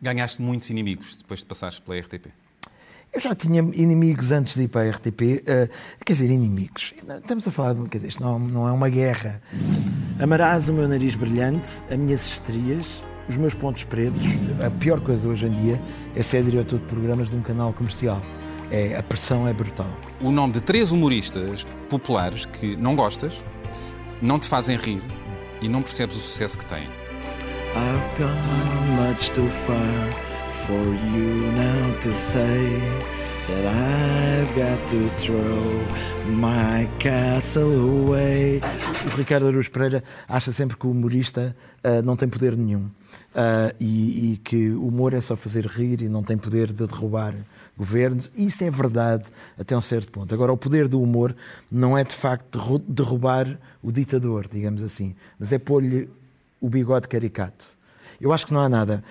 Ganhaste muitos inimigos depois de passares pela RTP. Eu já tinha inimigos antes de ir para a RTP, uh, quer dizer, inimigos. Estamos a falar de. Quer dizer, isto não, não é uma guerra. Amarás o meu nariz brilhante, as minhas estrias, os meus pontos pretos. A pior coisa hoje em dia é ser diretor de programas de um canal comercial. É, a pressão é brutal. O nome de três humoristas populares que não gostas, não te fazem rir e não percebes o sucesso que têm. I've gone much too far for you now to say that I've got to throw my castle away. O Ricardo Aruz Pereira acha sempre que o humorista uh, não tem poder nenhum uh, e, e, que o humor é só fazer rir e não tem poder de derrubar governos. Isso é verdade até um certo ponto. Agora, o poder do humor não é de facto derrubar o ditador, digamos assim, mas é pôr-lhe o bigode caricato. Eu acho que não há nada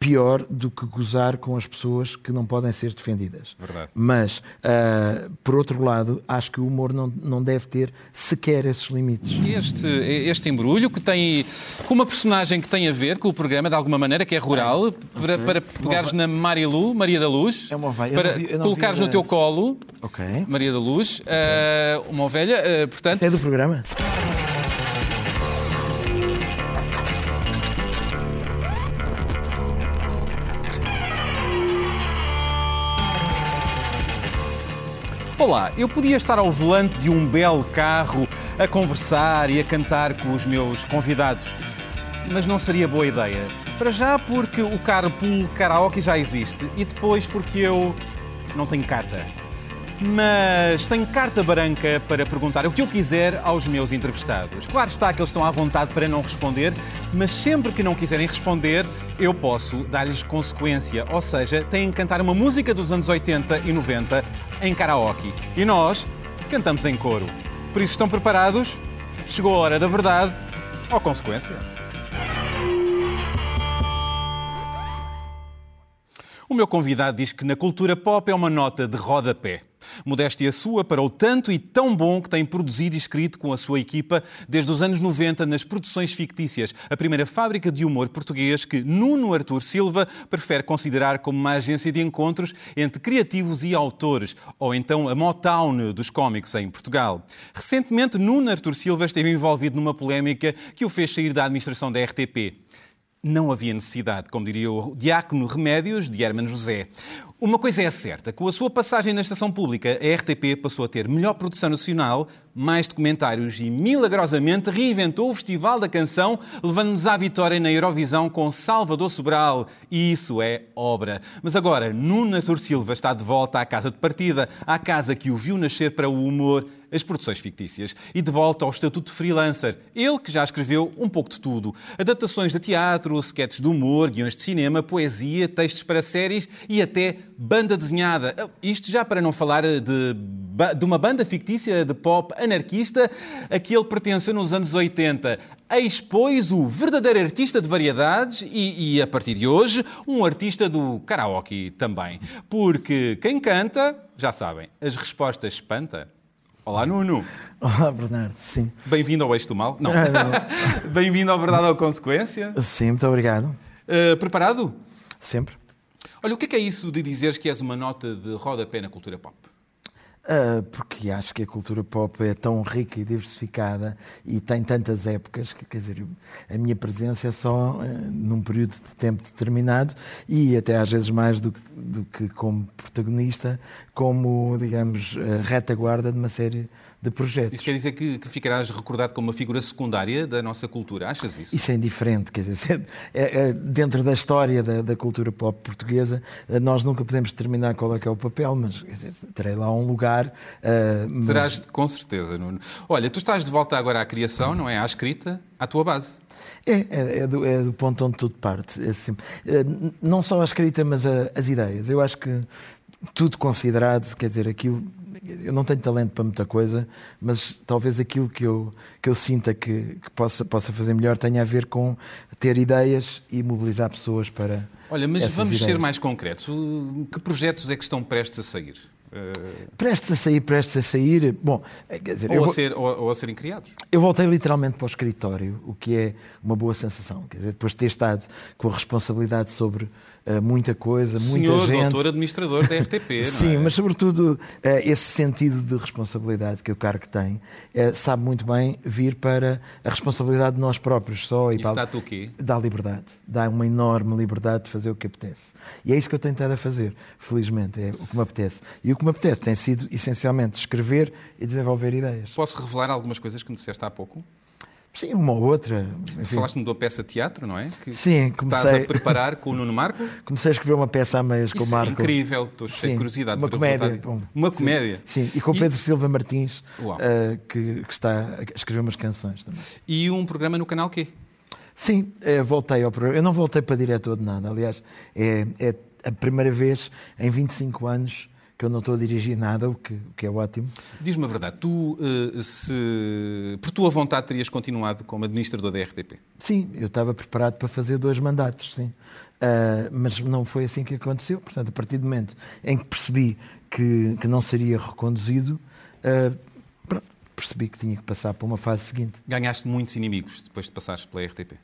pior do que gozar com as pessoas que não podem ser defendidas. Verdade. Mas, uh, por outro lado, acho que o humor não, não deve ter sequer esses limites. Este, este embrulho que tem com uma personagem que tem a ver com o programa, de alguma maneira, que é rural, okay. para, para pegares na Marilu, Maria da Luz, é uma ovelha. para vi, colocares no teu colo, okay. Maria da Luz, okay. uh, uma ovelha, uh, portanto... Isto é do programa? Olá, eu podia estar ao volante de um belo carro a conversar e a cantar com os meus convidados, mas não seria boa ideia. Para já porque o carpool karaoke já existe e depois porque eu não tenho carta mas tenho carta branca para perguntar o que eu quiser aos meus entrevistados. Claro está que eles estão à vontade para não responder, mas sempre que não quiserem responder, eu posso dar-lhes consequência. Ou seja, têm que cantar uma música dos anos 80 e 90 em karaoke. E nós cantamos em coro. Por isso estão preparados? Chegou a hora da verdade ou consequência. O meu convidado diz que na cultura pop é uma nota de rodapé. Modéstia sua para o tanto e tão bom que tem produzido e escrito com a sua equipa desde os anos 90 nas produções fictícias, a primeira fábrica de humor português que Nuno Artur Silva prefere considerar como uma agência de encontros entre criativos e autores, ou então a Motown dos cómicos em Portugal. Recentemente, Nuno Artur Silva esteve envolvido numa polémica que o fez sair da administração da RTP não havia necessidade, como diria o Diácono Remédios de Hermano José. Uma coisa é certa, com a sua passagem na estação pública, a RTP passou a ter melhor produção nacional, mais documentários e, milagrosamente, reinventou o Festival da Canção, levando-nos à vitória na Eurovisão com Salvador Sobral. E isso é obra. Mas agora, Nuno Natur Silva está de volta à casa de partida, à casa que o viu nascer para o humor as produções fictícias e de volta ao estatuto de freelancer. Ele que já escreveu um pouco de tudo. Adaptações de teatro, sketches de humor, guiões de cinema, poesia, textos para séries e até banda desenhada. Isto já para não falar de, de uma banda fictícia de pop anarquista a que ele pertenceu nos anos 80. Expôs o verdadeiro artista de variedades e, e, a partir de hoje, um artista do karaoke também. Porque quem canta, já sabem, as respostas espanta. Olá, Nuno. Olá, Bernardo. Sim. Bem-vindo ao Eixo do Mal. Não. Bem-vindo ao Verdade ou Consequência. Sim, muito obrigado. Uh, preparado? Sempre. Olha, o que é, que é isso de dizeres que és uma nota de rodapé na cultura pop? Uh, porque acho que a cultura pop é tão rica e diversificada e tem tantas épocas que, quer dizer, a minha presença é só uh, num período de tempo determinado e até às vezes mais do, do que como protagonista, como, digamos, retaguarda de uma série de projetos. Isso quer dizer que, que, ficarás recordado como uma figura secundária da nossa cultura? Achas isso? Isso é indiferente, quer dizer, é, é, dentro da história da, da, cultura pop portuguesa, eh, nós nunca podemos determinar qual é que é o papel, mas quer dizer, terei lá um lugar. Uh, mas... Serás, com certeza, Nuno. Olha, tu estás de volta agora à criação, não é? À escrita, à tua base. É, é, é, do, é do ponto onde tudo parte. É assim, não só a escrita, mas a, as ideias. Eu acho que tudo considerado, quer dizer, aquilo eu não tenho talento para muita coisa, mas talvez aquilo que eu, que eu sinta que, que possa, possa fazer melhor tenha a ver com ter ideias e mobilizar pessoas para. Olha, mas vamos ideias. ser mais concretos. Que projetos é que estão prestes a sair? Prestes a sair, prestes a sair. Bom, eh, quer dizer, ou, a ser, ou, ou, a serem criados. Eu voltei literalmente para o escritório, o que é uma boa sensação. Quer dizer, depois de ter estado com a responsabilidade sobre muita coisa, muita Senhor, gente. doutor administrador da RTP, Sim, é? mas sobretudo uh, esse sentido de responsabilidade que o cargo tem, uh, sabe muito bem vir para a responsabilidade de nós próprios só. E Isso para... dá-te o quê? Dá liberdade. Dá uma enorme liberdade de fazer o que apetece. E é isso que eu tenho estado a fazer, felizmente, é o que me apetece. E o que me apetece tem sido, essencialmente, escrever e desenvolver ideias. Posso revelar algumas coisas que me disseste há pouco? Sim, uma ou outra. Falaste-me de uma peça de teatro, não é? Que Sim, comecei... Estás a preparar com o Nuno Marco? Comecei a escrever uma peça a meias com o Marco. É incrível, estou de curiosidade. Uma comédia. uma sim, comédia. Sim, e com o Pedro Silva Martins, uh, que, que está a escrever umas canções também. E um programa no canal quê? Sim, eh, voltei ao programa. Eu não voltei para diretor de nada. Aliás, é, é a primeira vez em 25 anos que eu não estou a dirigir nada, o que, o que é ótimo. Diz-me a verdade, tu, eh, se, por tua vontade, terias continuado como administrador da RTP? Sim, eu estava preparado para fazer dois mandatos, sim. Uh, mas não foi assim que aconteceu. Portanto, a partir do momento em que percebi que, que não seria reconduzido, uh, pronto, percebi que tinha que passar para uma fase seguinte. Ganhaste muitos inimigos depois de passares pela RTP?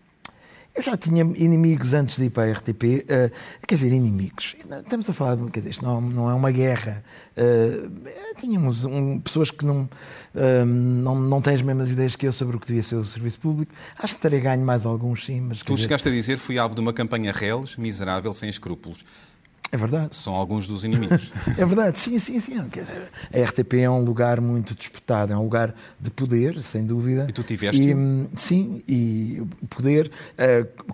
Eu já tinha inimigos antes de ir para a RTP, uh, quer dizer, inimigos. Estamos a falar de, quer dizer, isto não, não é uma guerra. Uh, tínhamos um, pessoas que não, uh, não, não têm as mesmas ideias que eu sobre o que devia ser o serviço público. Acho que terei ganho mais alguns, sim. Mas, tu chegaste dizer... a dizer fui alvo de uma campanha reles, miserável, sem escrúpulos. É verdade. São alguns dos inimigos. é verdade, sim, sim, sim. Quer dizer, a RTP é um lugar muito disputado, é um lugar de poder, sem dúvida. E tu tiveste? E, sim, e o poder,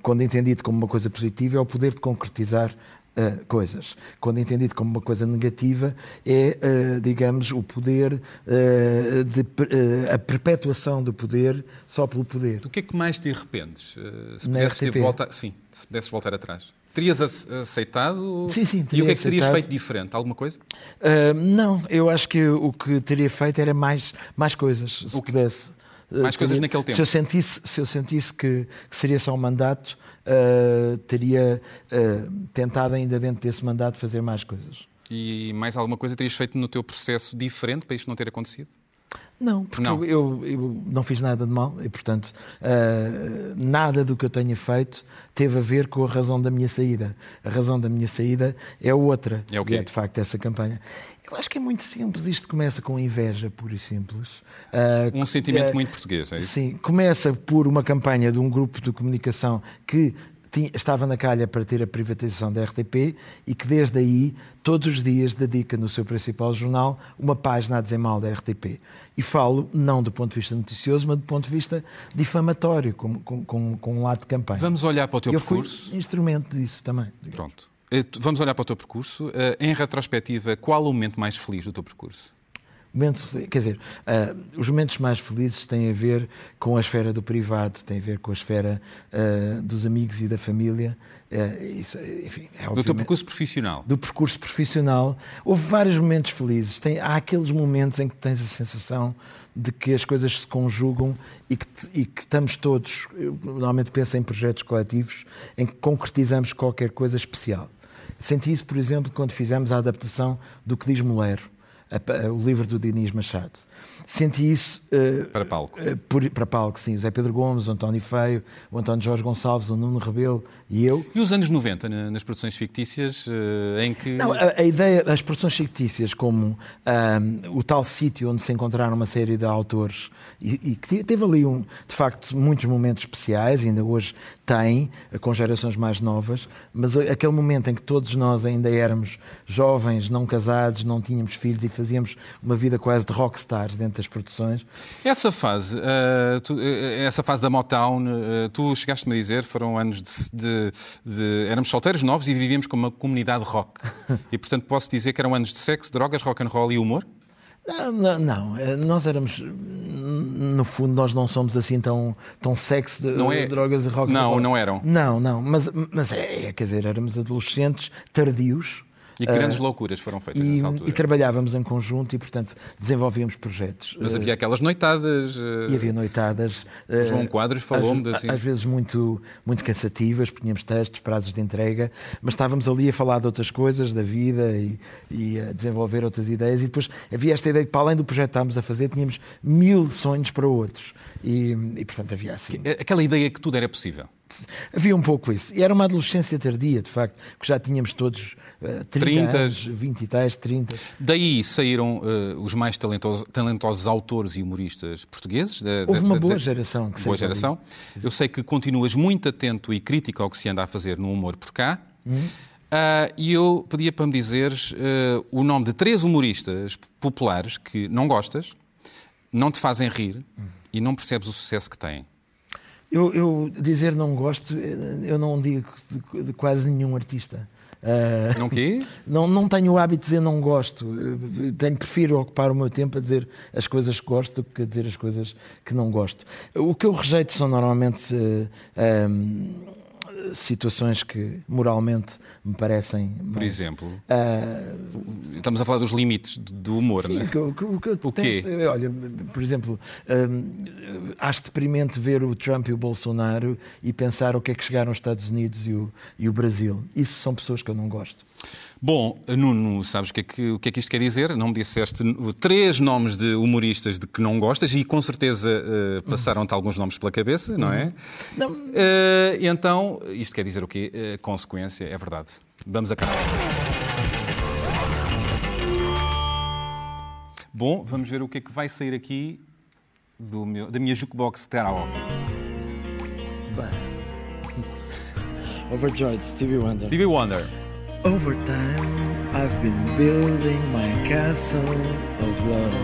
quando entendido como uma coisa positiva, é o poder de concretizar Uh, coisas. Quando entendido como uma coisa negativa, é, uh, digamos, o poder, uh, de, a perpetuação do poder só pelo poder. Do que é que mais te arrependes? se RTP? voltar, sim, se pudesses voltar atrás. Terias aceitado? Sim, sim, E o que é que aceitado. terias feito diferente? Alguma coisa? não, eu acho que o que teria feito era mais, mais coisas, se pudesse. Mais coisas naquele tempo. Se eu sentisse, se eu sentisse que, que seria só um mandato, uh, teria uh, tentado ainda dentro desse mandato fazer mais coisas. E mais alguma coisa terias feito no teu processo diferente para isto não ter acontecido? Não, porque Não. Eu, eu, eu não fiz nada de mal e, portanto, uh, nada do que eu tenha feito teve a ver com a razão da minha saída. A razão da minha saída é outra, É o que é de facto essa campanha. Eu acho que é muito simples. Isto começa com inveja, pura e simples. Uh, Um sentimento uh, muito português, é isso? Sim, começa por uma campanha de um grupo de comunicação que tinha- estava na calha para ter a privatização da RTP e que desde aí, todos os dias, dedica no seu principal jornal uma página a dizer mal da RTP. E falo não do ponto de vista noticioso, mas do ponto de vista difamatório, com, com, com, com um lado de campanha. Vamos olhar para o teu Eu fui percurso. instrumento disso também. Pronto. Eh, Vamos olhar para o teu percurso. Eh, Em retrospectiva, qual o momento mais feliz do teu percurso? Momentos, quer dizer, ah, os momentos mais felizes têm a ver com a esfera do privado, têm a ver com a esfera ah, dos amigos e da família. Ah, isso, enfim, é Do teu percurso profissional? do percurso profissional. Houve vários momentos felizes. Tem, há aqueles momentos em que tens a sensação de que as coisas se conjugam e que, e que estamos todos, normalmente penso em projetos coletivos, em que concretizamos qualquer coisa especial. Senti isso, por exemplo, quando fizemos a adaptação do que diz Molero, a pa- o livro do Dinis Machado. Senti isso eh, Para palco. eh, por- para palco, sim. O Zé Pedro Gomes, o António Feio, o António Jorge Gonçalves, o Nuno Rebelo e eu. E os anos 90, na- nas produções fictícias, eh, em que. Não, a, a ideia das produções fictícias como o tal sítio onde se encontraram uma série de autores e, que teve ali, um, de facto, muitos momentos especiais, ainda hoje tem, com gerações mais novas, mas aquele momento em que todos nós ainda éramos jovens, não casados, não tínhamos filhos e fazíamos uma vida quase de rockstars dentro das produções. Essa fase, eh, tu- eh, essa fase da Motown, eh, tu chegaste-me a dizer, foram anos de, de- de- Éramos solteiros novos e vivíamos como uma comunidade rock. E, portanto, posso dizer que eram anos de sexo, drogas, rock and roll e humor? Não, não, não, nós éramos, no fundo, nós não somos assim tão, tão sexo de é- drogas e rock and Não, roll. não eram. Não, não, mas, mas é, é, quer dizer, éramos adolescentes tardios. E grandes loucuras foram feitas E, nessa altura. e trabalhávamos em conjunto e, portanto, desenvolvíamos projetos. Mas havia aquelas noitadas. eh, e havia noitadas. eh, João Quadros falou-me assim. às vezes muito, muito cansativas, porque tínhamos testes, prazos de entrega, mas estávamos ali a falar de outras coisas, da vida e, e a desenvolver outras ideias. E depois havia esta ideia que, para além do projeto que estávamos a fazer, tínhamos mil sonhos para outros. E, e portanto, havia assim. Aquela ideia que tudo era possível. Havia um pouco isso. E era uma adolescência tardia, de facto, que já tínhamos todos uh, 30, 30 anos, 20 e tais, 30. Daí saíram uh, os mais talentosos, talentosos, autores e humoristas portugueses. Da, Houve da, uma boa da, geração. Que boa geração. Ali. Eu sei que continuas muito atento e crítico ao que se anda a fazer no humor por cá. Uhum. Uh, e eu pedia para me dizeres uh, o nome de três humoristas populares que não gostas, não te fazem rir e não percebes o sucesso que têm. Eu, eu dizer não gosto, eu não digo de, de quase nenhum artista. Uh, não quê? Não, não tenho o hábito de dizer não gosto. Tenho, prefiro ocupar o meu tempo a dizer as coisas que gosto do que a dizer as coisas que não gosto. O que eu rejeito são normalmente. Uh, um, situações que moralmente me parecem. Por exemplo, uh, estamos a falar dos limites do humor, sim, não é? Que, que, que o tens, quê? Olha, por exemplo, um, acho deprimente ver o Trump e o Bolsonaro e pensar o que é que chegaram os Estados Unidos e o, e o Brasil. Isso são pessoas que eu não gosto. Bom, Nuno, sabes o que, é que, o que é que isto quer dizer? Não me disseste três nomes de humoristas de que não gostas e com certeza uh, passaram-te alguns nomes pela cabeça, não é? Não. Uh, então, isto quer dizer o quê? Uh, consequência, é verdade. Vamos a cá. Bom, vamos ver o que é que vai sair aqui do meu, da minha jukebox karaoke. Overjoyed, Stevie Wonder. Stevie Wonder. Over time, I've been building my castle of love.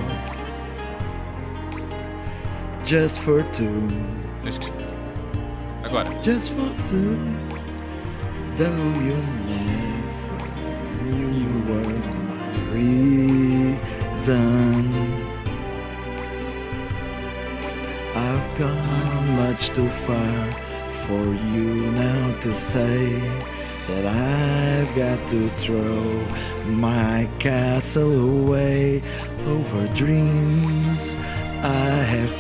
Just for two. Agora. Just for two. Though you never knew you were my reason. I've gone much too far for you now to say that I've got to throw my castle away over dreams. I have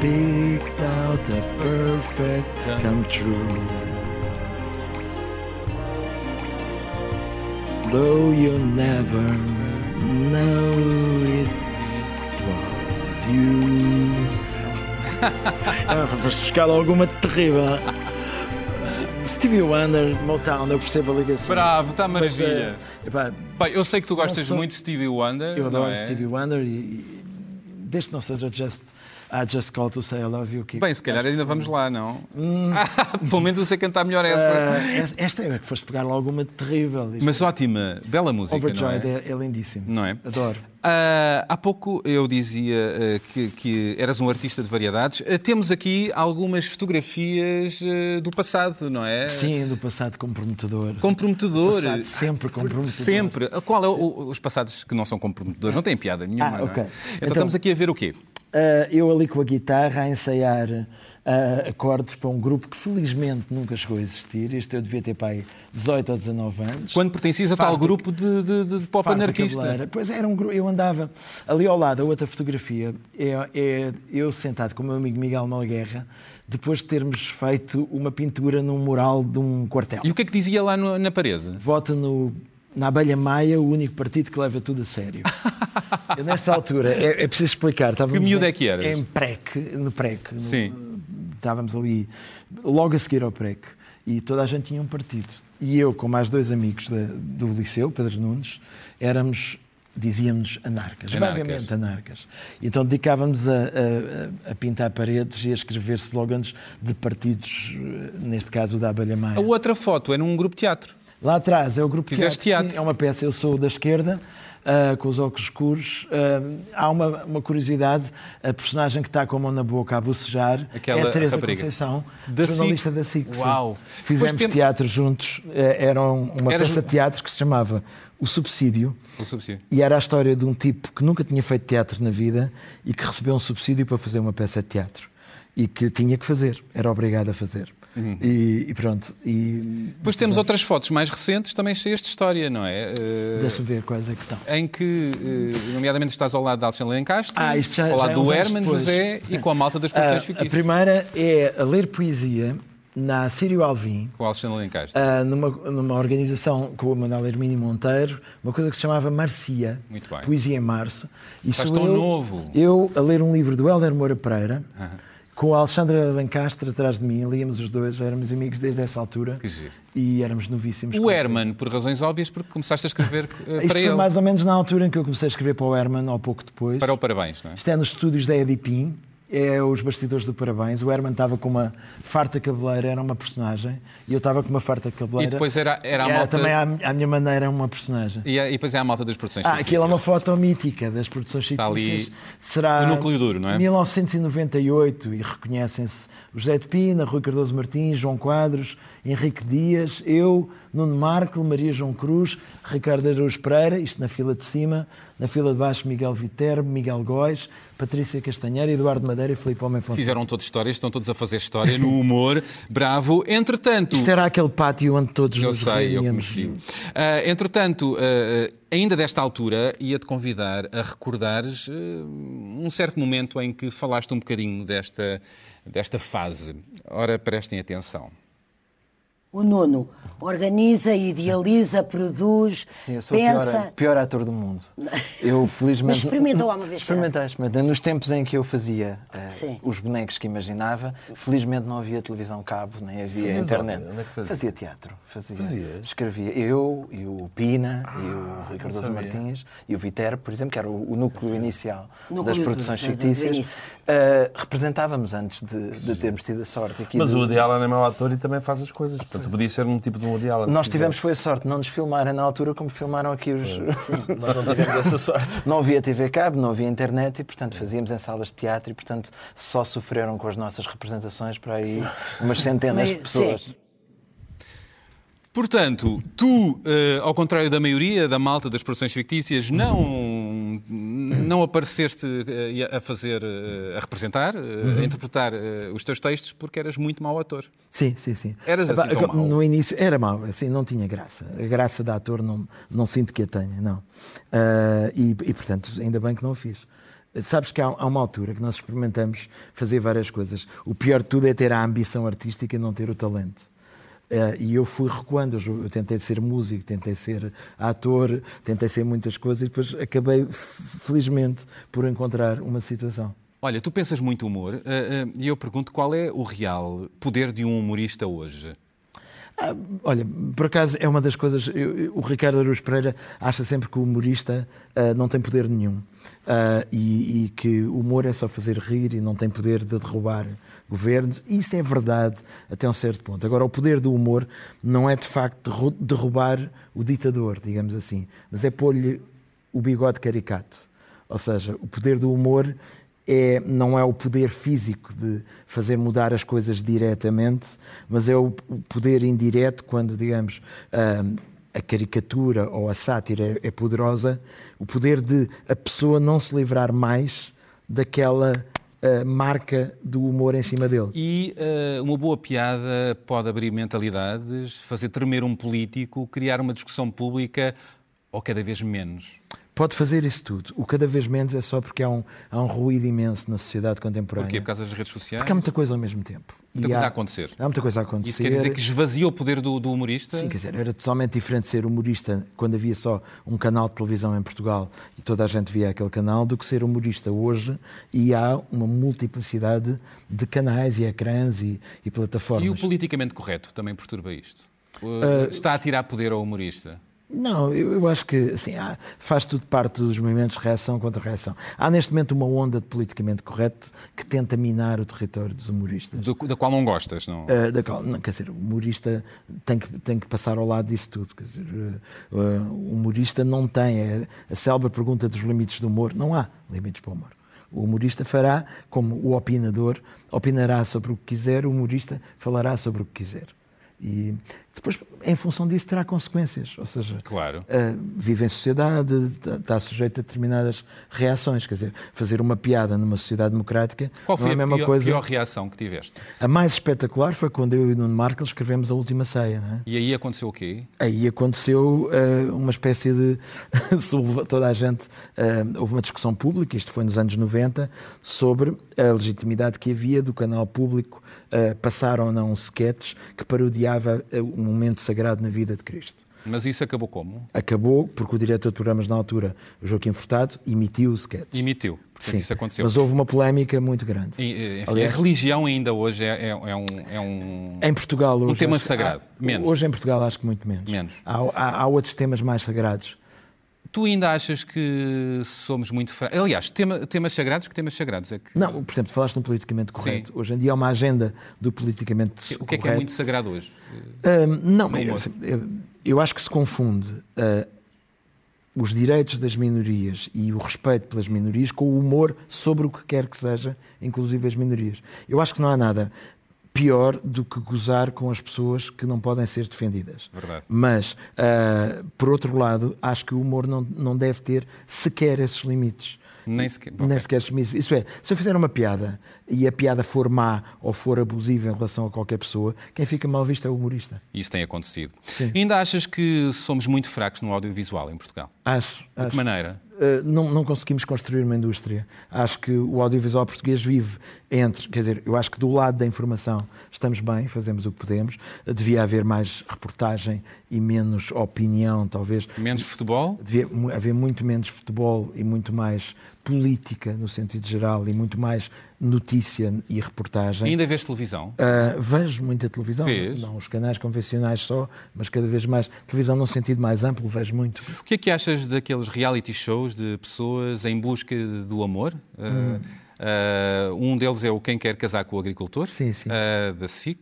picked out a perfect come true. Though you never know it was you. ah, buscar alguma terrível. Stevie Wonder, Motown, eu percebo a ligação. Bravo, está maravilha. Mas, é, Bem, eu sei que tu gostas sou... muito de Stevie Wonder. Eu adoro é? Stevie Wonder e, e desde que não seja Just I just call to say I love you. Bem, se calhar ainda vamos lá, não? Hum. pelo menos eu sei cantar melhor essa. Uh, esta é que foste pegar logo uma terrível. Mas é... ótima, bela música. Overjoyed não é? é, é lindíssimo. Não é? Adoro. Uh, há pouco eu dizia uh, que, que, eras um artista de variedades. Uh, temos aqui algumas fotografias do passado, não é? Sim, do passado comprometedor. Comprometedor. Passado sempre comprometedor. Sempre. Qual é o, os passados que não são comprometedores? Não tem piada nenhuma. Ah, okay. é? então, então, estamos aqui a ver o quê? Eu ali com a guitarra a ensaiar uh, acordes para um grupo que felizmente nunca chegou a existir. Isto eu devia ter pai 18 ou 19 anos. Quando pertencias a tal grupo de, de, de pop anarquista. Cabeleira. Pois era um grupo, eu andava ali ao lado, a outra fotografia, é, é eu sentado com o meu amigo Miguel Malguerra, depois de termos feito uma pintura num mural de um quartel. E o que é que dizia lá no, na parede? Vota no na abelha maia, o único partido que leva tudo a sério. Eu, nessa altura, é, é preciso explicar. Que miúdo é que eras? Em PREC, no PREC. No, Sim estávamos ali logo a seguir ao PREC e toda a gente tinha um partido. E eu, com mais dois amigos de, do liceu, Pedro Nunes, éramos, dizíamos, anarcas, anarcas. vagamente anarcas. Então dedicávamos a, a, a, pintar paredes e a escrever slogans de partidos, neste caso da Abelha Maia. A outra foto é num grupo de teatro. Lá atrás é o grupo Fizeste teatro. teatro. É uma peça, eu sou da esquerda, uh, com os óculos escuros. Uh, há uma, uma, curiosidade: a personagem que está com a mão na boca a bocejar Aquela é a Teresa rapariga. Conceição, da jornalista da SIC. Uau! Fizemos tem... teatro juntos. Uh, era uma Eras... peça de teatro que se chamava o subsídio, o subsídio. E era a história de um tipo que nunca tinha feito teatro na vida e que recebeu um subsídio para fazer uma peça de teatro. E que tinha que fazer, era obrigado a fazer. Uhum. E, e, pronto. E, Depois temos outras fotos mais recentes também cheias de história, não é? Uh, Deixa-me ver quais é que estão. Em que, uh, nomeadamente, estás ao lado de Alexandre Lencastre, ah, isto já, ao lado já do Herman José e com a malta das produções uh, fictícias. A primeira é a ler poesia na Sírio Alvim, com Alexandre Lencastre. Uh, numa, numa organização com o Manuel Hermínio Monteiro, uma coisa que se chamava Marcia, Poesia em Março. E Estás tão eu, novo. Eu a ler um livro do Helder Moura Pereira, com a Alexandra Lancastre atrás de mim, líamos os dois, éramos amigos desde essa altura Que giro. e éramos novíssimos. O Herman, por razões óbvias, porque começaste a escrever eh, Isto para foi ele. mais ou menos na altura em que eu comecei a escrever para o Herman, ou pouco depois. Para o Parabéns, não é? Isto é nos estúdios da Edipim, é os bastidores do Parabéns. O Herman estava com uma farta cabeleira, era uma personagem, e eu estava com uma farta cabeleira. E depois era- era a Era malta- também à, à minha maneira uma personagem. E, e depois é a malta das produções. Ah, fictícias. aquilo é uma foto mítica das produções Está fictícias. ali Será o núcleo duro, não é? 1998 e reconhecem-se José de Pina, Rui Cardoso Martins, João Quadros, Henrique Dias, eu, Nuno Marco, Maria João Cruz, Ricardo Araújo Pereira, isto na fila de cima, na fila de baixo Miguel Viterbo, Miguel Góis, Patrícia Castanheira, Eduardo Madeira e Filipe Homem Fonseca. Fizeram todas histórias, estão todos a fazer história no humor. Bravo. Entretanto. Isto era aquele pátio onde todos Eu nos sei, eu reuníamos. conheci. Ah, entretanto, ah, ainda desta altura, ia-te convidar a recordares ah, um certo momento em que falaste um bocadinho desta, desta fase. Ora, prestem atenção. O Nuno organiza, idealiza, produz, Sim, eu sou o pior, pensa. pior ator do mundo. Eu, felizmente. Mas experimentou uma vez, Experimentei, experimentei. Nos tempos em que eu fazia Sim. os bonecos que imaginava, felizmente não havia televisão cabo, nem havia Fazias internet. onde? Onde é que fazia? teatro. Fazia. Fazias? Escrevia eu e o Pina e o Rui Cardoso sabia. Martins e o Viterbo, por exemplo, que era o, o núcleo inicial Núcleo das do- produções do- do fictícias. Eh, representávamos antes de, de termos tido a sorte aqui Mas de- o Woody Allen é mau ator e também faz as coisas. Portanto, podia ser um tipo de um Woody Allen. Nós tivemos foi a sorte de não nos filmarem na altura como filmaram aqui os. Nós não tivemos essa sorte. Não havia TV cabo, não havia internet e, portanto, fazíamos em salas de teatro e, portanto, só sofreram com as nossas representações para aí umas centenas de pessoas. sim. Portanto, tu, eh, ao contrário da maioria da malta das produções fictícias, não, não apareceste eh, a fazer, eh, a representar, eh, a interpretar eh, os teus textos porque eras muito mau ator. Sim, sim, sim. Eras assim tão mau? No início era mau, assim, não tinha graça. A graça de ator não, não sinto que a tenha, não. Ah, e, e, portanto, ainda bem que não o fiz. Sabes que há, há uma altura que nós experimentamos fazer várias coisas. O pior de tudo é ter a ambição artística e não ter o talento. Ah, e eu fui recuando, eu, tentei ser músico, tentei ser ator, tentei ser muitas coisas e depois acabei, felizmente, por encontrar uma situação. Olha, tu pensas muito humor eh, eh, e eu pergunto qual é o real poder de um humorista hoje? Ah, olha, por acaso é uma das coisas. eu- eu- o Ricardo Aruz Pereira acha sempre que o humorista ah, não tem poder nenhum Ah, e, e que o humor é só fazer rir e não tem poder de derrubar governos. Isso é verdade até um certo ponto. Agora, o poder do humor não é de facto derru- derrubar o ditador, digamos assim, mas é pôr-lhe o bigode caricato. Ou seja, o poder do humor é, não é o poder físico de fazer mudar as coisas diretamente, mas é o poder indireto quando, digamos, ah, a caricatura ou a sátira é, é poderosa, o poder de a pessoa não se livrar mais daquela marca do humor em cima dele. E eh, uma boa piada pode abrir mentalidades, fazer tremer um político, criar uma discussão pública ou cada vez menos. Pode fazer isso tudo. O cada vez menos é só porque há um, há um ruído imenso na sociedade contemporânea. Porquê? Por causa das redes sociais? Porque há muita coisa ao mesmo tempo. Muita E coisa há- a acontecer. Há muita coisa a acontecer. Isso quer dizer que esvazia o poder do, do humorista? Sim, quer dizer, era totalmente diferente ser humorista quando havia só um canal de televisão em Portugal e toda a gente via aquele canal do que ser humorista hoje e há uma multiplicidade de canais e ecrãs e, e plataformas. E o politicamente correto também perturba isto? Uh, Está a tirar poder ao humorista? Não, eu, eu acho que assim, há- faz tudo parte dos movimentos de reação contra reação. Há neste momento uma onda de politicamente correto que tenta minar o território dos humoristas. Do- da qual não gostas, não? Uh, da qual- não, quer dizer, o humorista tem que, tem que passar ao lado disso tudo. Quer dizer, uh, uh, o humorista não tem. é- a célebre pergunta dos limites do humor: não há limites para o humor. O humorista fará como o opinador, opinará sobre o que quiser, o humorista falará sobre o que quiser. E depois, em função disso, terá consequências. Ou seja, Claro. Uh, vive em sociedade, está- sujeito a determinadas reações. Quer dizer, fazer uma piada numa sociedade democrática Qual foi não é a mesma pior, coisa. pior reação que tiveste? A mais espetacular foi quando eu e o Nuno Marco escrevemos a última ceia. é? E aí aconteceu o quê? Aí aconteceu eh, uma espécie de. toda a gente. eh, houve uma discussão pública, isto foi nos anos 90, sobre a legitimidade que havia do canal público eh, passar ou não sketches que parodiava eh, um momento sagrado na vida de Cristo. Mas isso acabou como? Acabou porque o diretor de programas na altura, Joaquim Furtado, emitiu o sketch. Emitiu. Portanto, Sim, isso aconteceu. mas houve uma polémica muito grande. E, eh, enfim, Aliás- a religião ainda hoje é, é- é um, é um- Em Portugal hoje. tema acho- sagrado. há- Menos. Hoje em Portugal acho que muito menos. Menos. Há, há- há outros temas mais sagrados. Tu ainda achas que somos muito fracos? Aliás, tema- temas sagrados, que temas sagrados é que... Não, por exemplo, falaste no politicamente correto. Hoje em dia há uma agenda do politicamente O que é que é correto. muito sagrado hoje? Hum, não, eu, eu- acho que se confunde ah, os direitos das minorias e o respeito pelas minorias com o humor sobre o que quer que seja, inclusive as minorias. Eu acho que não há nada pior do que gozar com as pessoas que não podem ser defendidas. Verdade. Mas, ah, por outro lado, acho que o humor não, não deve ter sequer esses limites. Nem sequer. Nem sequer assumir isso. Isso é, se eu fizer uma piada e a piada for má ou for abusiva em relação a qualquer pessoa, quem fica mal visto é o humorista. Isso tem acontecido. Sim. Ainda achas que somos muito fracos no audiovisual em Portugal? Acho. De acho. que maneira? Uh, não, não conseguimos construir uma indústria. Acho que o audiovisual português vive entre, quer dizer, eu acho que do lado da informação estamos bem, fazemos o que podemos. Devia haver mais reportagem e menos opinião, talvez. Menos futebol? Devia haver muito menos futebol e muito mais política, no sentido geral, e muito mais notícia e reportagem. Ainda vês televisão? Uh, vejo muita televisão, Vês? não os canais convencionais só, mas cada vez mais. Televisão num sentido mais amplo, vejo muito. O que é que achas daqueles reality shows de pessoas em busca do amor? Uh, uh, um deles é o Quem Quer Casar com o Agricultor, Sim, sim. uh, da SIC,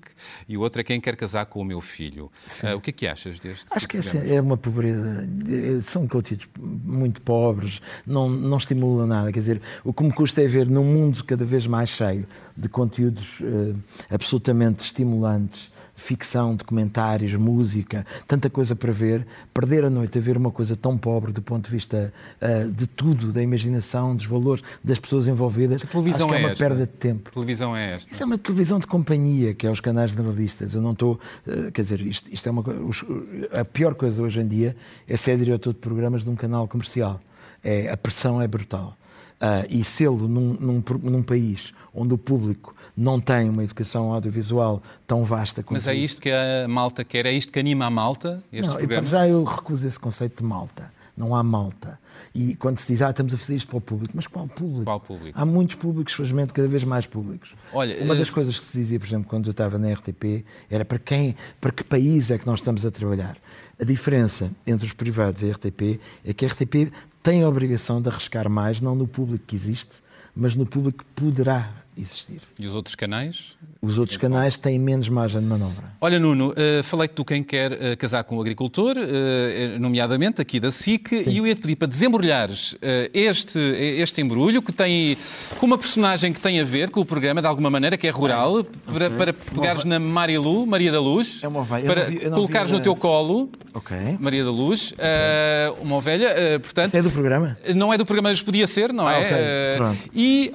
e o outro é Quem Quer Casar com o Meu Filho. Uh, o que é que achas deste Acho que essa é uma pobreza. eh, São conteúdos muito pobres, não, não estimulam nada. Quer dizer, o que me custa é ver num mundo cada vez mais cheio de conteúdos eh, absolutamente estimulantes, ficção, documentários, música, tanta coisa para ver, perder a noite a ver uma coisa tão pobre do ponto de vista eh, de tudo, da imaginação, dos valores das pessoas envolvidas, Que televisão acho que é, é uma esta? perda de tempo. Que televisão é esta? Isso é uma televisão de companhia, que é os canais generalistas. Eu não estou. eh, Quer dizer, isto, isto é uma os- A pior coisa hoje em dia é ser diretor de programas de um canal comercial. É, a pressão é brutal. Ah, e sê-lo num, num, num país onde o público não tem uma educação audiovisual tão vasta como Mas é isto que a malta quer? É isto que anima a malta? Estes não, e para já eu recuso esse conceito de malta. Não há malta. E quando se diz, ah, estamos a fazer isto para o público, mas qual público? Qual público? Há muitos públicos, felizmente, cada vez mais públicos. Olha, Uma eh, das coisas que se dizia, por exemplo, quando eu estava na RTP, era para quem, para que país é que nós estamos a trabalhar. A diferença entre os privados e a RTP é que a RTP tem a obrigação de arriscar mais, não no público que existe, mas no público que poderá existir. E os outros canais? Os outros canais têm menos margem de manobra. Olha, Nuno, eh, falei-te do quem quer eh, casar com o agricultor, eh, nomeadamente aqui da SIC, e eu ia-te pedir para desembrulhares este, este embrulho, que tem com uma personagem que tem a ver com o programa, de alguma maneira, que é rural, para, para pegares na Marilu, Maria da Luz, É uma ovelha. Para vi- colocares no teu colo, Ok. Maria da Luz, eh, uma ovelha, portanto... Isto é do programa? Não é do programa, mas podia ser, não Ah, é? ok, Eh, pronto. E...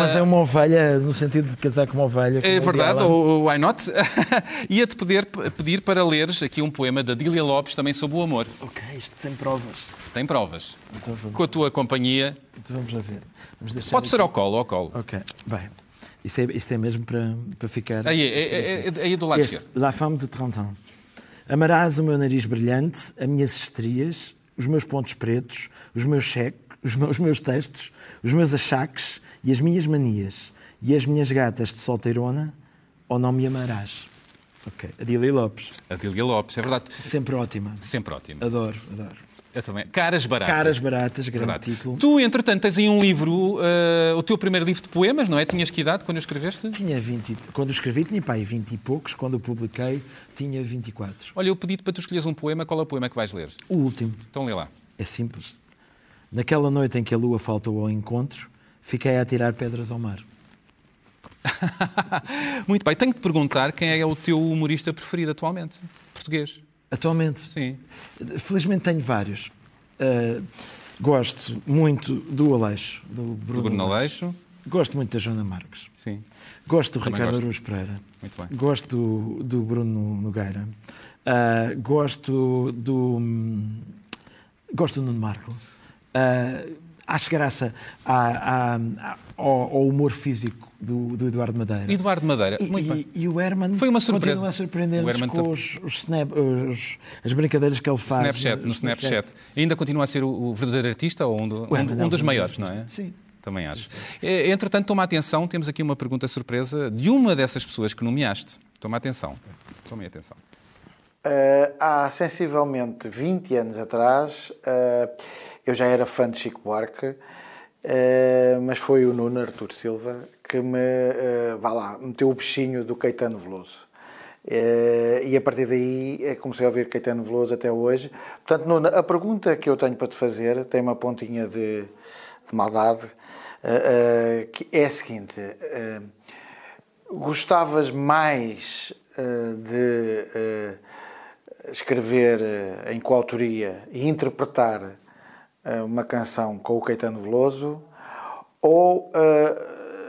Mas é uma ovelha no sentido de casar com uma ovelha. é verdade, ou why not? Ia-te pedir, pedir para leres aqui um poema da Dília Lopes também sobre o amor. Ok, isto tem provas. Tem provas. Então vamos, Com a tua companhia. então vamos lá ver. Vamos deixar Pode ser aqui. ao colo, ao colo. Ok, bem. Isto é, isto é mesmo para, para ficar. Aí, aí, aí, aí do lado Este, esquerdo. La Femme de 30 ans. Amarás o meu nariz brilhante, as minhas estrias, os meus pontos pretos, os meus cheques, os meus, os meus textos, os meus achaques e as minhas manias. E as minhas gatas de solteirona, ou não me amarás. Ok. Adília Lopes. A Dília Lopes, é verdade. Sempre ótima. Sempre ótimo. Adoro, adoro. Eu também. Caras baratas. Caras baratas, grande Verdade. título. Tu, entretanto, tens aí um livro, eh, o teu primeiro livro de poemas, não é? Tinhas que idade quando escreveste? Tinha 20, e- quando escrevi tinha pai 20 e poucos, quando eu publiquei tinha 24. Olha, eu pedi-te para tu escolheres um poema. Qual é o poema que vais ler? O último Então lê lá. é simples. Naquela noite em que a lua faltou ao encontro, fiquei a atirar pedras ao mar. Muito bem. Tenho que perguntar quem é o teu humorista preferido atualmente? Português. Atualmente, Sim. felizmente tenho vários. Uh, gosto muito do Aleixo, do Bruno, Do Bruno Aleixo. Gosto muito da Joana Marques. Sim. Gosto do Também Ricardo gosto. Aruz Pereira. Muito bem. Gosto do, do Bruno Nogueira. Uh, gosto do. hum, Gosto do Nuno Marco. Uh, acho graça à- à- ao, ao humor físico do, do Eduardo Madeira. Eduardo Madeira, E, muito e- bem. e o Herman Foi uma surpresa. continua a surpreender-nos com os, os snap- os- as brincadeiras que ele faz. Snapchat, no Snapchat. Ainda continua a ser o, o verdadeiro artista ou um, do- Herman um- é um dos maiores, não é? Sim. Também acho. Eh, Entretanto, toma atenção, temos aqui uma pergunta surpresa de uma dessas pessoas que nomeaste. Toma atenção. Tomem atenção. Eh, há sensivelmente 20 anos atrás, eh, eu já era fã de Chico Buarque, eh, mas foi o Nuno Artur Silva que me, eh, vá lá, meteu o bichinho do Caetano Veloso. Eh, e a partir daí comecei a ouvir Caetano Veloso até hoje. Portanto, Nuno, a pergunta que eu tenho para te fazer tem uma pontinha de, de maldade, eh, que é a seguinte. Gostavas mais de escrever em coautoria e interpretar uma canção com o Caetano Veloso ou eh,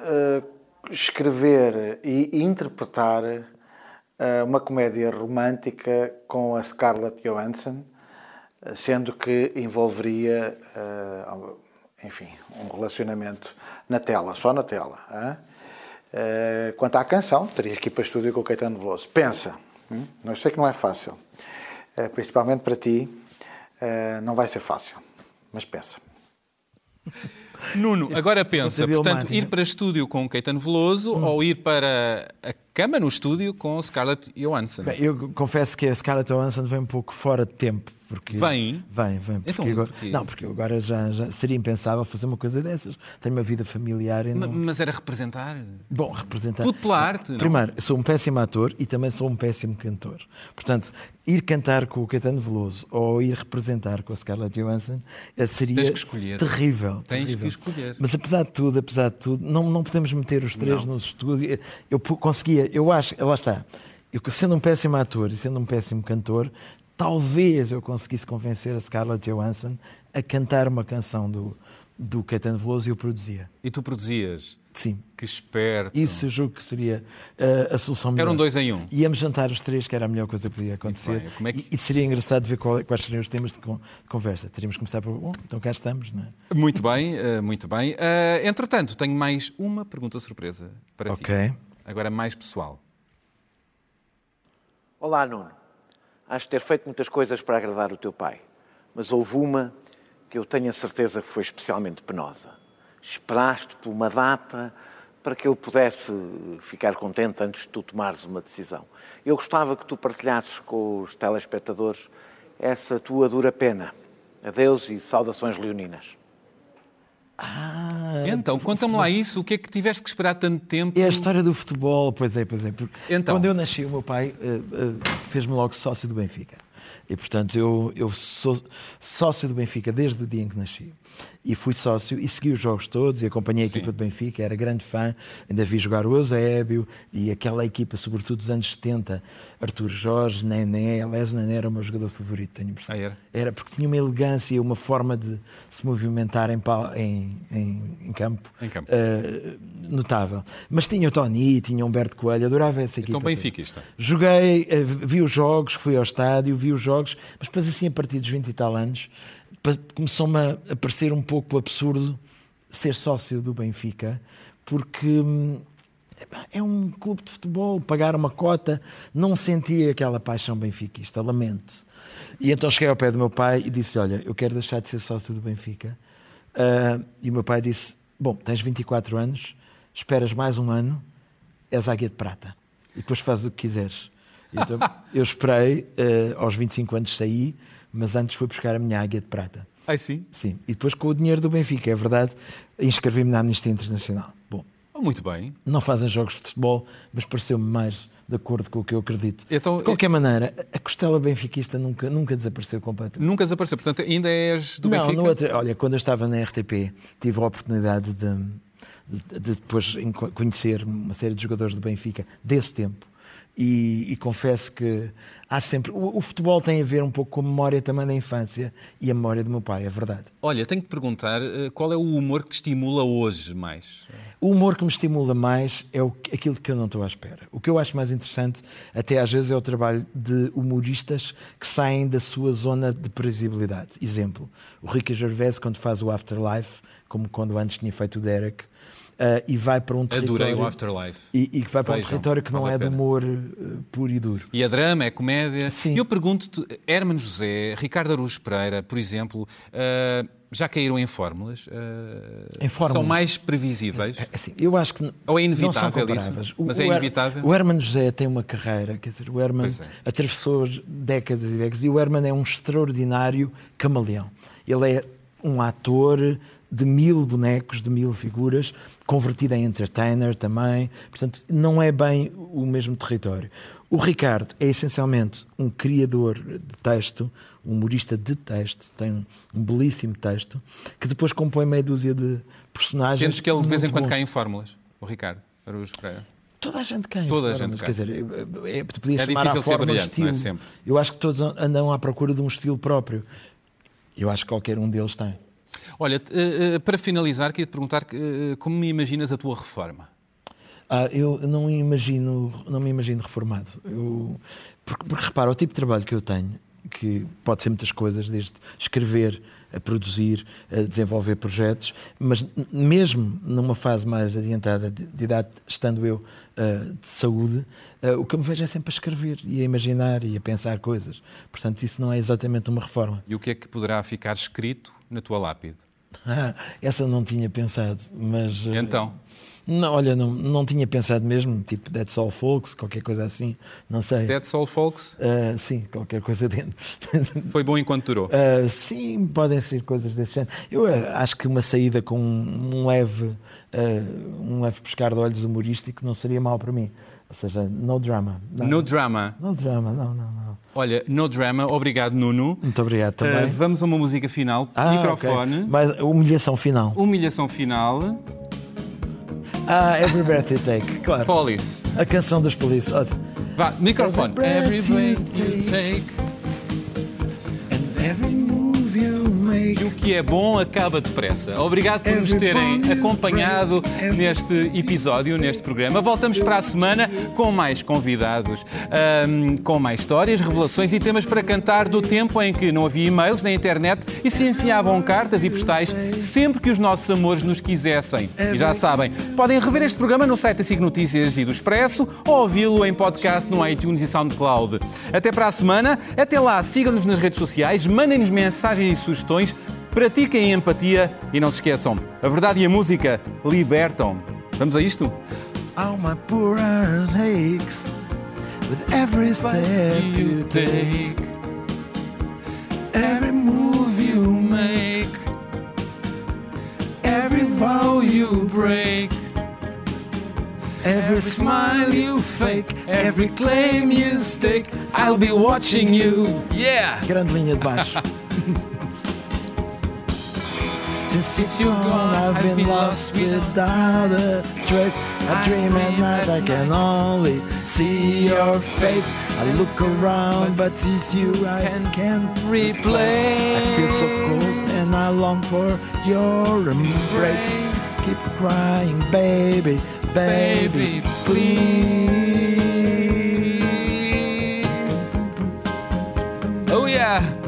eh, escrever e interpretar eh, uma comédia romântica com a Scarlett Johansson, eh, sendo que envolveria, eh, enfim, um relacionamento na tela, só na tela. Eh, quanto à canção, terias que ir para o estúdio com o Caetano Veloso. Pensa, hum? eu sei que não é fácil, Eh, principalmente para ti, eh, não vai ser fácil, mas pensa. Nuno, agora pensa, Conselho portanto, ir para estúdio com Caetano Veloso ou ir para a cama no estúdio com Scarlett Johansson? Bem, eu confesso que a Scarlett Johansson vem um pouco fora de tempo. Porque Vem? Vem, vem. Porque Então, agora, porquê? Não, porque agora já, já seria impensável fazer uma coisa dessas. Tenho uma vida familiar não... Mas era representar? Bom, representar. Tudo pela arte, não? Primeiro, sou um péssimo ator e também sou um péssimo cantor. Portanto, ir cantar com o Caetano Veloso ou ir representar com a Scarlett Johansson eh, seria Tens que escolher. terrível. Tens terrível. que escolher. Mas apesar de tudo, apesar de tudo, não, não podemos meter os três nos estúdios. Eu conseguia, eu acho, lá está. Eu, sendo um péssimo ator e sendo um péssimo cantor, talvez eu conseguisse convencer a Scarlett Johansson a cantar uma canção do, do Caetano Veloso e eu produzia. E tu produzias? Sim. Que esperto. Isso eu julgo que seria eh, a solução melhor. Era um dois em um. Íamos jantar os três, que era a melhor coisa que podia acontecer. bem. Como é que- E, e seria engraçado ver qual- quais seriam os temas de, con- de conversa. Teríamos que começar por. Bom, então cá estamos, não é? Muito bem, eh, muito bem. Eh, entretanto, tenho mais uma pergunta surpresa para ti. Ok. Agora mais pessoal. Olá, Nuno. Acho ter feito muitas coisas para agradar o teu pai, mas houve uma que eu tenho a certeza que foi especialmente penosa. Esperaste por uma data para que ele pudesse ficar contente antes de tu tomares uma decisão. Eu gostava que tu partilhasses com os telespectadores essa tua dura pena. Adeus e saudações leoninas. Ah, Então, conta-me lá isso. O que é que tiveste que esperar tanto tempo? É a história do futebol, pois é, pois é. Então. Quando eu nasci, o meu pai eh, eh, fez-me logo sócio do Benfica. E, portanto, eu, eu sou sócio do Benfica desde o dia em que nasci. E fui sócio e segui os jogos todos e acompanhei a equipa do Benfica, era grande fã. Ainda vi jogar o Eusébio e aquela equipa, sobretudo dos anos 70, Artur Jorge, Nené, aliás, o Nené era o meu jogador favorito, tenho a impressão. Ah, era? Era porque tinha uma elegância, uma forma de se movimentar em, em, em, em campo, Em campo. eh, notável. Mas tinha o Tony, tinha o Humberto Coelho, adorava essa equipa. Então, toda. benfiquista. Joguei, eh, vi os jogos, fui ao estádio, vi os jogos, mas depois, assim, a partir dos 20 e tal anos, começou-me a parecer um pouco absurdo ser sócio do Benfica, porque. hum, É um clube de futebol, pagar uma cota, não sentia aquela paixão benfiquista, lamento. E então cheguei ao pé do meu pai e disse: Olha, eu quero deixar de ser sócio do Benfica. Ah, e o meu pai disse: Bom, tens 24 anos, esperas mais um ano, és águia de prata. E depois fazes o que quiseres. Então, eu esperei, eh, aos 25 anos saí, mas antes fui buscar a minha águia de prata. Ai, sim. Sim. E depois com o dinheiro do Benfica, é verdade, inscrevi-me na Amnistia Internacional. Bom, Oh, muito bem. não fazem jogos de futebol, mas pareceu-me mais de acordo com o que eu acredito. Então, de qualquer maneira, a costela benfiquista nunca, nunca desapareceu completamente. Nunca desapareceu. Portanto, ainda és do não, Benfica? no outro- olha, quando eu estava na RTP, tive a oportunidade de, de- de depois conhecer uma série de jogadores do Benfica desse tempo. E, e confesso que há sempre. O, o futebol tem a ver um pouco com a memória também da infância e a memória do meu pai, é verdade. Olha, tenho que perguntar eh, qual é o humor que te estimula hoje mais? O humor que me estimula mais é o, aquilo que eu não estou à espera. O que eu acho mais interessante, até às vezes, é o trabalho de humoristas que saem da sua zona de previsibilidade. Exemplo, o Ricky Gervais, quando faz o Afterlife, como quando antes tinha feito o Derek, uh, e vai para um Adorei território. o Afterlife. E, que vai para um Vejam, território que não vale é de humor uh, puro e duro. E é drama, é comédia. Sim. E eu pergunto-te, Hermano José, Ricardo Araújo Pereira, por exemplo, ah, já caíram em fórmulas? Em fórmulas? São mais previsíveis? É Assim, eu acho que Ou é inevitável isso? Mas é Her- inevitável? O Herman José tem uma carreira, quer dizer, o Herman é. atravessou décadas e décadas e o Herman é um extraordinário camaleão. Ele é um ator de mil bonecos, de mil figuras, convertido em entertainer também. Portanto, não é bem o mesmo território. O Ricardo é essencialmente um criador de texto, um humorista de texto, tem um, um belíssimo texto, que depois compõe meia dúzia de personagens. Sentes que ele de vez em quando bons. cai em fórmulas, o Ricardo Araújo Pereira? Toda a gente cai. Toda a gente cai. Quer dizer, é, é, podia É chamar ser forma estilo. é? Sempre. Eu acho que todos andam à procura de um estilo próprio. Eu acho que qualquer um deles tem. Olha, eh, eh, para finalizar, queria te perguntar eh, como me imaginas a tua reforma? Ah, eu não imagino, não me imagino reformado. Eu, porque, porque repara, o tipo de trabalho que eu tenho, que pode ser muitas coisas, desde escrever, a produzir, a desenvolver projetos, mas mesmo numa fase mais adiantada de, de idade, estando eu ah, de saúde, ah, o que eu me vejo é sempre a escrever e a imaginar e a pensar coisas. Portanto, isso não é exatamente uma reforma. E o que é que poderá ficar escrito na tua lápide? Essa não tinha pensado, mas. Eh, então? Não, olha, não, não tinha pensado mesmo, tipo That's All Folks, qualquer coisa assim, não sei. Dead Soul Folks Ah, sim, qualquer coisa dentro. foi bom enquanto durou. Ah, sim, podem ser coisas desse género. Eu ah, acho que uma saída com um leve, ah, um leve pescar de olhos humorístico não seria mal para mim. Ou seja, no drama. Não, No drama. no drama, não, não, não. Olha, no drama, obrigado Nuno. Muito obrigado Eh, também. vamos a uma música final. Ah, Microfone. ok. Mas humilhação final. Humilhação final. Ah, Every Breath You Take, claro. Polis. A canção dos. Ótimo. Vá, microfone. Every breath you you take. Que é bom acaba depressa. Obrigado por nos terem acompanhado neste episódio, neste programa. Voltamos para a semana com mais convidados, ahm, com mais histórias, revelações e temas para cantar do tempo em que não havia e-mails na internet e se enfiavam cartas e postais sempre que os nossos amores nos quisessem. E já sabem, podem rever este programa no site da SIG Notícias e do Expresso ou ouvi-lo em podcast no iTunes e SoundCloud. Até para a semana. Até lá, sigam-nos nas redes sociais, mandem-nos mensagens e sugestões, pratiquem a empatia e não se esqueçam, a verdade e a música libertam. Vamos a isto? All my poor with every step you take, every move you make, every vow you break, every smile you fake, every claim you stake. I'll be watching you. Yeah! Grande linha de baixo. Since, since you're gone, I've been, been lost without a trace. I, I dream at night, I can only see your face. I look around, but since you, I can't replace. I feel so cold and I long for your embrace. Keep crying, baby, baby, please. Oh, yeah.